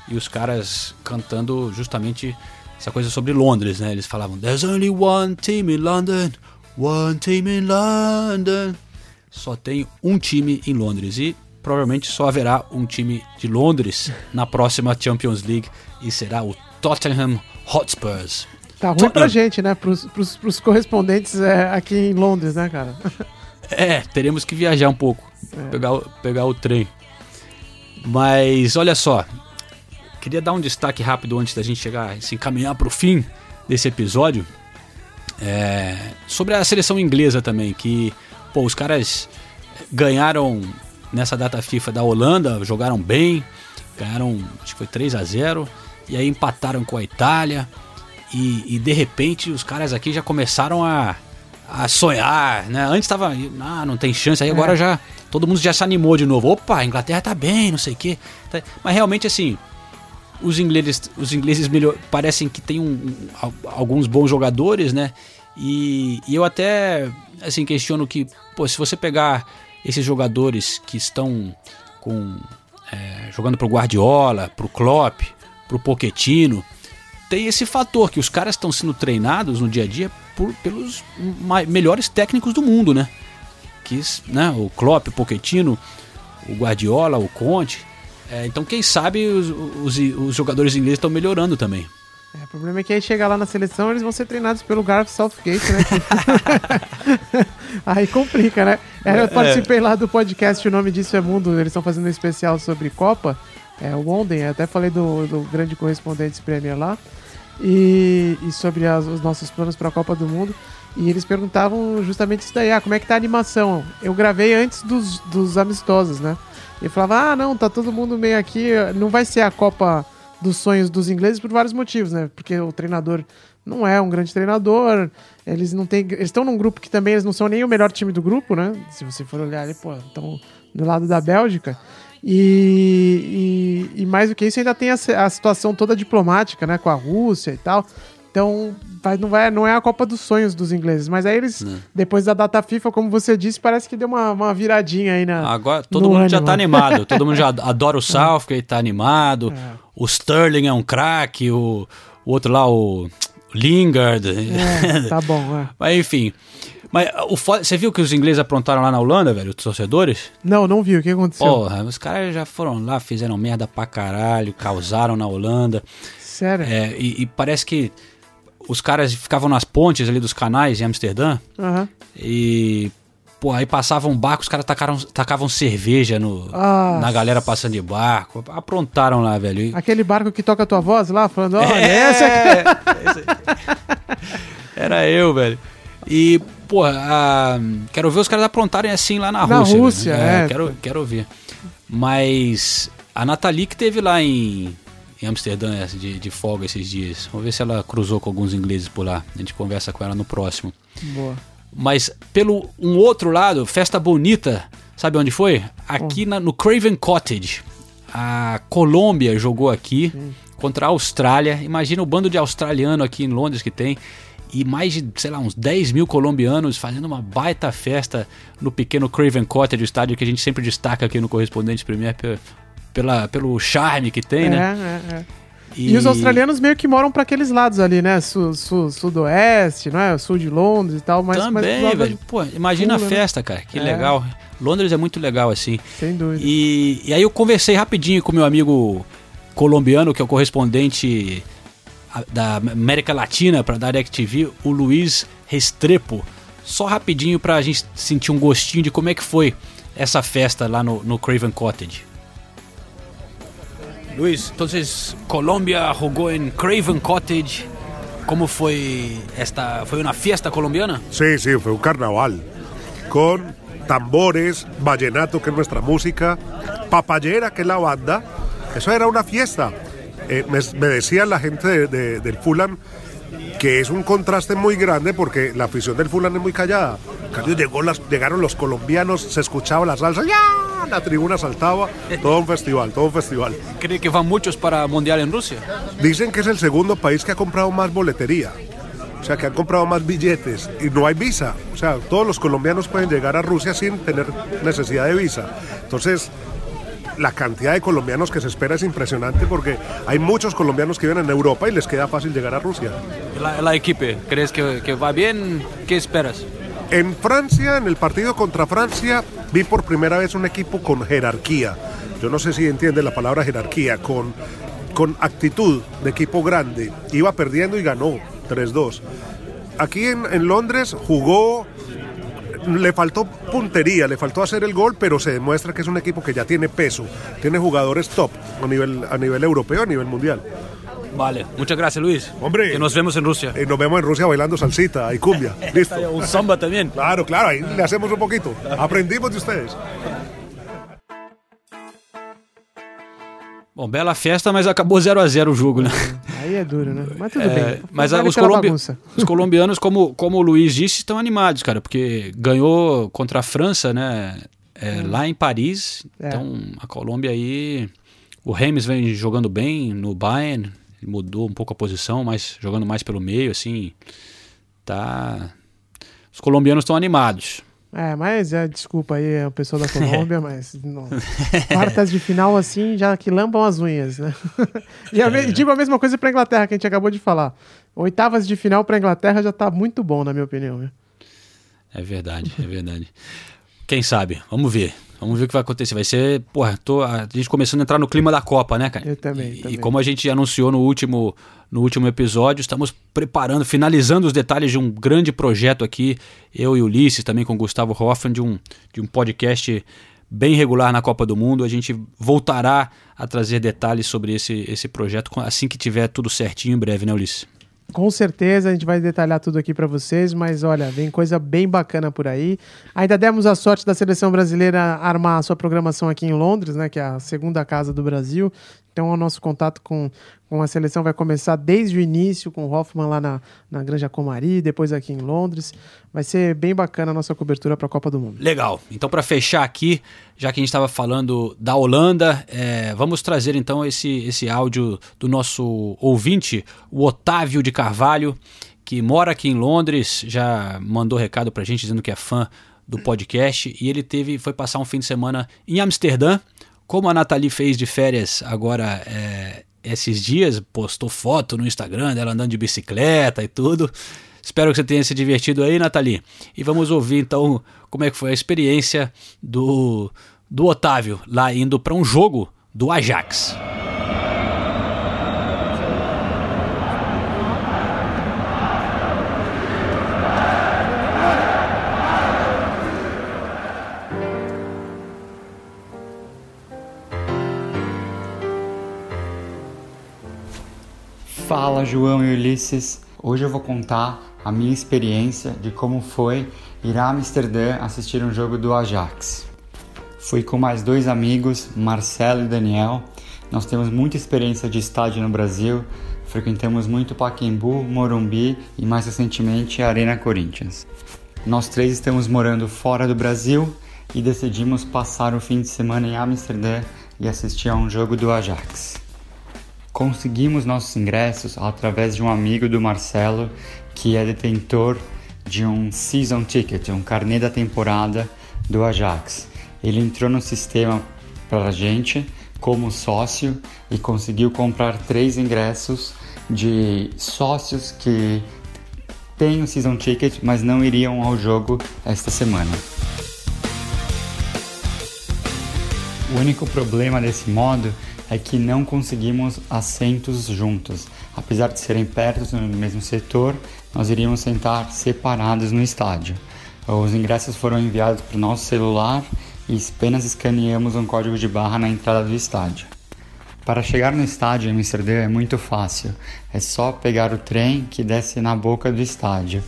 E os caras cantando justamente essa coisa sobre Londres, né? Eles falavam: There's only one team in London, one team in London. Só tem um time em Londres e provavelmente só haverá um time de Londres na próxima Champions League e será o Tottenham Hotspurs. Tá ruim Tottenham. pra gente, né? Pros, pros, pros correspondentes é, aqui em Londres, né, cara? É, teremos que viajar um pouco, É. pegar, o- pegar o trem. Mas olha só, queria dar um destaque rápido antes da gente chegar, se encaminhar para o fim desse episódio, é, sobre a seleção inglesa também, que pô, os caras ganharam nessa data FIFA da Holanda, jogaram bem, ganharam, acho que foi 3 a 0 e aí empataram com a Itália. E, e, de repente os caras aqui já começaram a, a sonhar, né? Antes tava, ah, não tem chance, aí agora É. já todo mundo já se animou de novo. Opa, a Inglaterra tá bem, não sei o quê. Tá- Mas realmente assim, os ingleses, os ingleses melhor, parecem que tem um, um, al- alguns bons jogadores, né? E, e eu até assim questiono que, pô, se você pegar esses jogadores que estão com é, jogando pro Guardiola, pro Klopp, pro Pochettino, tem esse fator que os caras estão sendo treinados no dia a dia por, pelos melhores técnicos do mundo, né? Que, né? O Klopp, o Pochettino, o Guardiola, o Conte. É, então, quem sabe os, os, os jogadores ingleses estão melhorando também. É, o problema é que aí chega lá na seleção, eles vão ser treinados pelo Gareth Southgate, né? aí complica, né? É, eu participei lá do podcast O Nome Disso é Mundo, eles estão fazendo um especial sobre Copa, é, o Onden, até falei do, do grande correspondente Premier lá, e, e sobre as- os nossos planos para a Copa do Mundo. E eles perguntavam justamente isso daí, ah, como é que tá a animação? Eu gravei antes dos, dos amistosos, né? E falava, ah, não, tá todo mundo meio aqui, não vai ser a Copa dos sonhos dos ingleses por vários motivos, né? Porque o treinador não é um grande treinador. Eles não têm. Eles estão num grupo que também eles não são nem o melhor time do grupo, né? Se você for olhar ali, pô, estão do lado da Bélgica. E, e, e mais do que isso, ainda tem a, a situação toda diplomática, né? Com a Rússia e tal. Então, vai, não, vai, não é a Copa dos Sonhos dos ingleses. Mas aí eles, depois da data FIFA, como você disse, parece que deu uma, uma viradinha aí na. Agora todo mundo já ânimo. tá animado. Todo mundo já adora o Southgate, tá animado. O Sterling é um craque, o, o outro lá, o Lingard. É, tá bom, é. Mas enfim. Mas o foda- você viu que os ingleses aprontaram lá na Holanda, velho, os torcedores? Não, não vi. O que aconteceu? Porra, os caras já foram lá, fizeram merda pra caralho, causaram na Holanda. Sério? É, e, e parece que os caras ficavam nas pontes ali dos canais em Amsterdã Aham. e. Pô, aí passavam um barco, os caras tacaram, tacavam cerveja no, Ah. na galera passando de barco. Aprontaram lá, velho. Aquele barco que toca a tua voz lá, falando, olha, É, essa aqui. Era eu, velho. E, pô, a- quero ver os caras aprontarem assim lá na, Na Rússia. Rússia, velho. é. Quero, quero ver. Mas a Nathalie que teve lá em, em Amsterdã de, de folga esses dias. Vamos ver se ela cruzou com alguns ingleses por lá. A gente conversa com ela no próximo. Boa. Mas pelo um outro lado, festa bonita, sabe onde foi? Aqui na- no Craven Cottage. A Colômbia jogou aqui contra a Austrália. Imagina o bando de australiano aqui em Londres que tem. E mais de, sei lá, uns 10 mil colombianos fazendo uma baita festa no pequeno Craven Cottage, o estádio que a gente sempre destaca aqui no Correspondente Premier pe- pela, pelo charme que tem, é, né? é, é. E... os australianos meio que moram pra aqueles lados ali, né? Su, su- sudoeste, não é? Sul de Londres e tal, mas mas Também, lado velho. Pô, imagina Pula, a né? festa, cara. Que É. legal. Londres é muito legal, assim. Sem dúvida. E, e aí eu conversei rapidinho com meu amigo colombiano, que é o correspondente a- da América Latina para DirecTV, o Luiz Restrepo. Só rapidinho pra gente sentir um gostinho de como é que foi essa festa lá no, no Craven Cottage. Luiz, entonces Colombia jugó en Craven Cottage. ¿Cómo fue esta? ¿Fue una fiesta colombiana? Sí, sí, fue un carnaval. Con tambores, vallenato, que es nuestra música, papayera, que es la banda. Eso era una fiesta. Eh, me, me decía la gente de- de- del Fulham que es un contraste muy grande porque la afición del Fulham es muy callada. En cambio, llegó las, llegaron los colombianos, se escuchaba la salsa, ¡ya! La tribuna saltaba, todo un festival, todo un festival. ¿Cree que van muchos para Mundial en Rusia? Dicen que es el segundo país que ha comprado más boletería. O sea, que han comprado más billetes y no hay visa. O sea, todos los colombianos pueden llegar a Rusia sin tener necesidad de visa. Entonces, la cantidad de colombianos que se espera es impresionante porque hay muchos colombianos que viven en Europa y les queda fácil llegar a Rusia. La, la equipe, ¿crees que, que va bien? ¿Qué esperas? En Francia, en el partido contra Francia, vi por primera vez un equipo con jerarquía. Yo no sé si entiende la palabra jerarquía, con, con actitud de equipo grande. Iba perdiendo y ganó 3-2. Aquí en, Londres jugó, le faltó puntería, le faltó hacer el gol, pero se demuestra que es un equipo que ya tiene peso, tiene jugadores top a nivel, a nivel europeo, a nivel mundial. Vale, muchas gracias Luis. Hombre. Que nos vemos en Rusia. Y nos vemos en Rusia bailando salsita y cumbia. Listo. Un samba también. Claro, claro, ahí le hacemos un poquito. Aprendimos de ustedes. Bom, bela festa, mas acabou 0 a 0 o jogo, né? Aí é duro, né? Mas tudo É, bem. mas ah, os, colombi- bagunça. os colombianos, como, como o Luiz disse, estão animados, cara, porque ganhou contra a França, né? é, Lá em Paris. É. Então, a Colômbia aí. O Remes vem jogando bem no Bayern, ele mudou um pouco a posição, mas jogando mais pelo meio, assim. Tá. Os colombianos estão animados. É, mas é, desculpa aí o pessoal da Colômbia, mas não. quartas de final assim já que lampam as unhas, né? e a me- digo a mesma coisa pra Inglaterra que a gente acabou de falar. Oitavas de final pra Inglaterra já tá muito bom, na minha opinião. É verdade, é verdade. Quem sabe? Vamos ver. Vamos ver o que vai acontecer. Vai ser, porra, tô, a gente começando a entrar no clima da Copa, né, cara? Eu também, E, também. e como a gente anunciou no último, no último episódio, estamos preparando, finalizando os detalhes de um grande projeto aqui, eu e Ulisses, também com o Gustavo Hoffman, de um, de um podcast bem regular na Copa do Mundo. A gente voltará a trazer detalhes sobre esse, esse projeto assim que tiver tudo certinho em breve, né, Ulisses? Com certeza a gente vai detalhar tudo aqui pra vocês, mas olha, vem coisa bem bacana por aí. Ainda demos a sorte da seleção brasileira armar a sua programação aqui em Londres, né, que é a segunda casa do Brasil. Então, o nosso contato com, com a seleção vai começar desde o início, com o Hoffman lá na, na Granja Comari, depois aqui em Londres. Vai ser bem bacana a nossa cobertura para a Copa do Mundo. Legal. Então, para fechar aqui, já que a gente estava falando da Holanda, é, vamos trazer então esse, esse áudio do nosso ouvinte, o Otávio de Carvalho, que mora aqui em Londres, já mandou recado para a gente dizendo que é fã do podcast e ele teve foi passar um fim de semana em Amsterdã, como a Nathalie fez de férias agora é, esses dias, postou foto no Instagram dela andando de bicicleta e tudo. Espero que você tenha se divertido aí, Nathalie. E vamos ouvir então como é que foi a experiência do, do Otávio lá indo para um jogo do Ajax. Fala João e Ulisses. Hoje eu vou contar a minha experiência de como foi ir a Amsterdã assistir um jogo do Ajax. Fui com mais dois amigos, Marcelo e Daniel. Nós temos muita experiência de estádio no Brasil, frequentamos muito Pacaembu, Morumbi e mais recentemente a Arena Corinthians. Nós três estamos morando fora do Brasil e decidimos passar o fim de semana em Amsterdã e assistir a um jogo do Ajax. Conseguimos nossos ingressos através de um amigo do Marcelo que é detentor de um season ticket, um carnê da temporada do Ajax. Ele entrou no sistema para a gente como sócio e conseguiu comprar três ingressos de sócios que têm o season ticket, mas não iriam ao jogo esta semana. O único problema desse modo é que não conseguimos assentos juntos. Apesar de serem perto no mesmo setor, nós iríamos sentar separados no estádio. Os ingressos foram enviados para o nosso celular e apenas escaneamos um código de barra na entrada do estádio. Para chegar no estádio em Amsterdã é muito fácil. É só pegar o trem que desce na boca do estádio.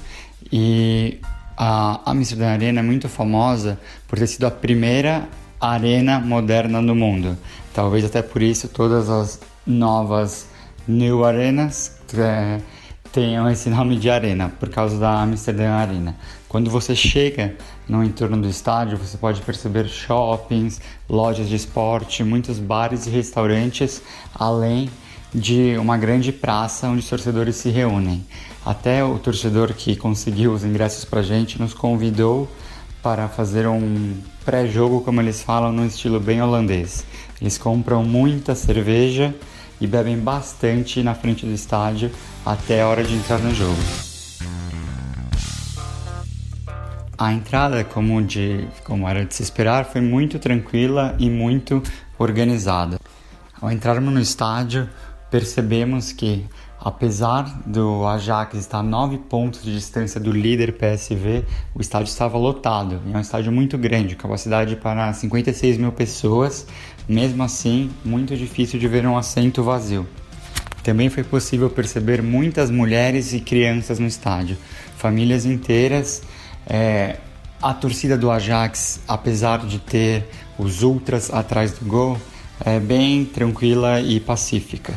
E a Amsterdã Arena é muito famosa por ter sido a primeira arena moderna no mundo. Talvez até por isso todas as novas New Arenas é, tenham esse nome de arena, por causa da Amsterdã Arena. Quando você chega no entorno do estádio, você pode perceber shoppings, lojas de esporte, muitos bares e restaurantes, além de uma grande praça onde os torcedores se reúnem. Até o torcedor que conseguiu os ingressos para gente nos convidou para fazer um pré-jogo, como eles falam, no estilo bem holandês. Eles compram muita cerveja e bebem bastante na frente do estádio até a hora de entrar no jogo. A entrada, como, de, como era de se esperar, foi muito tranquila e muito organizada. Ao entrarmos no estádio, percebemos que, apesar do Ajax estar a 9 pontos de distância do líder PSV, o estádio estava lotado. É um estádio muito grande, capacidade para 56 mil pessoas. Mesmo assim, muito difícil de ver um assento vazio. Também foi possível perceber muitas mulheres e crianças no estádio, famílias inteiras. É, a torcida do Ajax, apesar de ter os ultras atrás do gol, é bem tranquila e pacífica.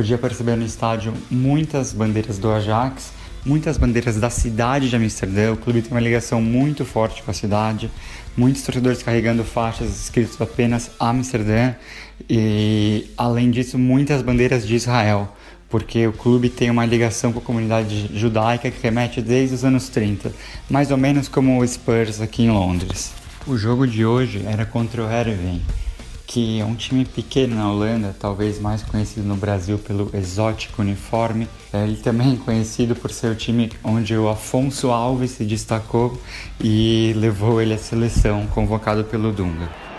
Podia perceber no estádio muitas bandeiras do Ajax, muitas bandeiras da cidade de Amsterdã. O clube tem uma ligação muito forte com a cidade, muitos torcedores carregando faixas escritas apenas Amsterdã e, além disso, muitas bandeiras de Israel, porque o clube tem uma ligação com a comunidade judaica que remete desde os anos 30, mais ou menos como o Spurs aqui em Londres. O jogo de hoje era contra o Heerenveen, que é um time pequeno na Holanda, talvez mais conhecido no Brasil pelo exótico uniforme. Ele também é conhecido por ser o time onde o Afonso Alves se destacou e levou ele à seleção, convocado pelo Dunga.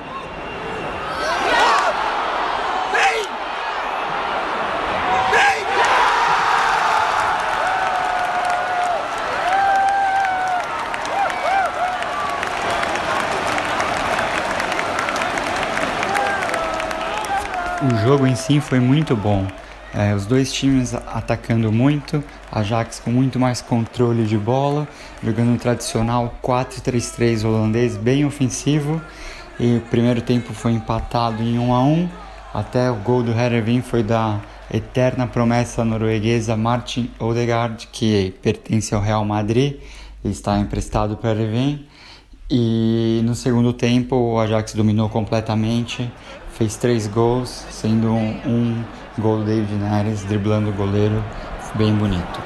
Jogo em si foi muito bom. É, os dois times atacando muito, Ajax com muito mais controle de bola, jogando um tradicional 4-3-3 holandês bem ofensivo. E o primeiro tempo foi empatado em 1 a 1 Até o gol do Herrevin foi da eterna promessa norueguesa Martin Odegaard, que pertence ao Real Madrid e está emprestado para o Herrevin. E no segundo tempo o Ajax dominou completamente, fez três gols, sendo um, um gol do David Neres driblando o goleiro, bem bonito.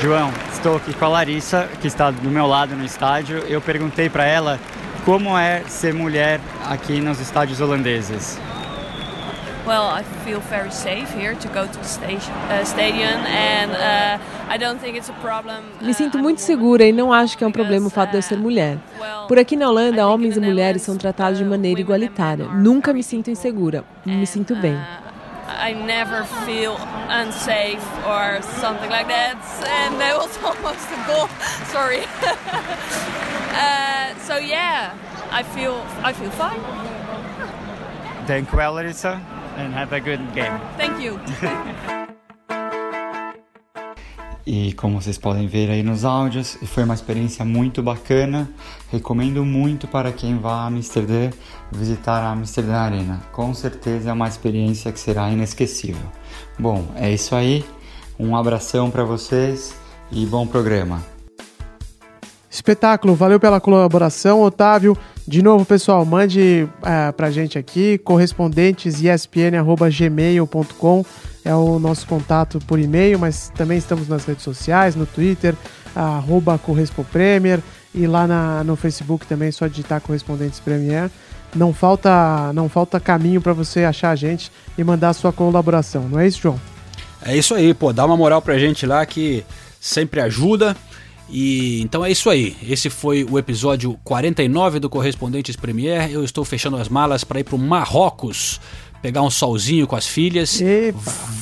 João, estou aqui com a Larissa, que está do meu lado no estádio. Eu perguntei para ela como é ser mulher aqui nos estádios holandeses. Well, I feel very safe here to go to the station, uh, stadium, and uh, I don't think it's a problem. Me sinto muito segura e não acho que é um problema o fato de eu ser mulher. Por aqui na Holanda, homens e mulheres são tratados de maneira igualitária. Nunca me sinto insegura. Me sinto bem. I never feel unsafe or something like that. And that was almost a goal. Sorry. uh, so yeah, I feel I feel fine. Thank you, Larissa, and have a good game. Thank you. E como vocês podem ver aí nos áudios, foi uma experiência muito bacana. Recomendo muito para quem vá a Amsterdã visitar a Amsterdã Arena. Com certeza é uma experiência que será inesquecível. Bom, é isso aí. Um abração para vocês e bom programa. Espetáculo, valeu pela colaboração, Otávio. De novo, pessoal, mande é, pra gente aqui, correspondentesespn.gmail.com é o nosso contato por e-mail, mas também estamos nas redes sociais, no Twitter, arroba Correspopremier, e lá na, no Facebook também é só digitar Correspondentes Premier. Não falta, não falta caminho para você achar a gente e mandar a sua colaboração, não é isso, João? É isso aí, pô, dá uma moral pra gente lá que sempre ajuda. E então é isso aí. Esse foi o episódio 49 do Correspondentes Premier. Eu estou fechando as malas para ir pro Marrocos, pegar um solzinho com as filhas.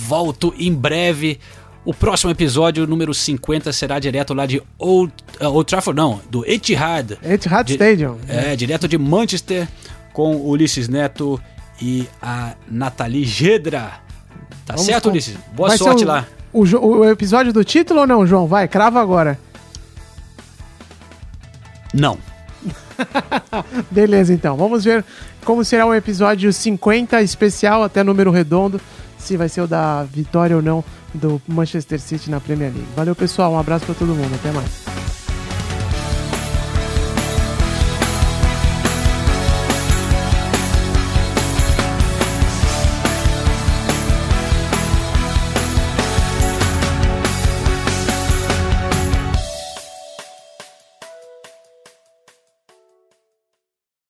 Volto em breve. O próximo episódio, número 50, será direto lá de Old, uh, Old Trafford, não, do Etihad. Etihad Di- Stadium. É, direto de Manchester, com o Ulisses Neto e a Nathalie Gedra. Tá Vamos certo, com- Ulisses? Boa Vai sorte o- lá. O, o episódio do título ou não, João? Vai, crava agora. Não. Beleza, então. Vamos ver como será o episódio 50 especial, até número redondo, se vai ser o da vitória ou não do Manchester City na Premier League. Valeu, pessoal. Um abraço pra todo mundo. Até mais.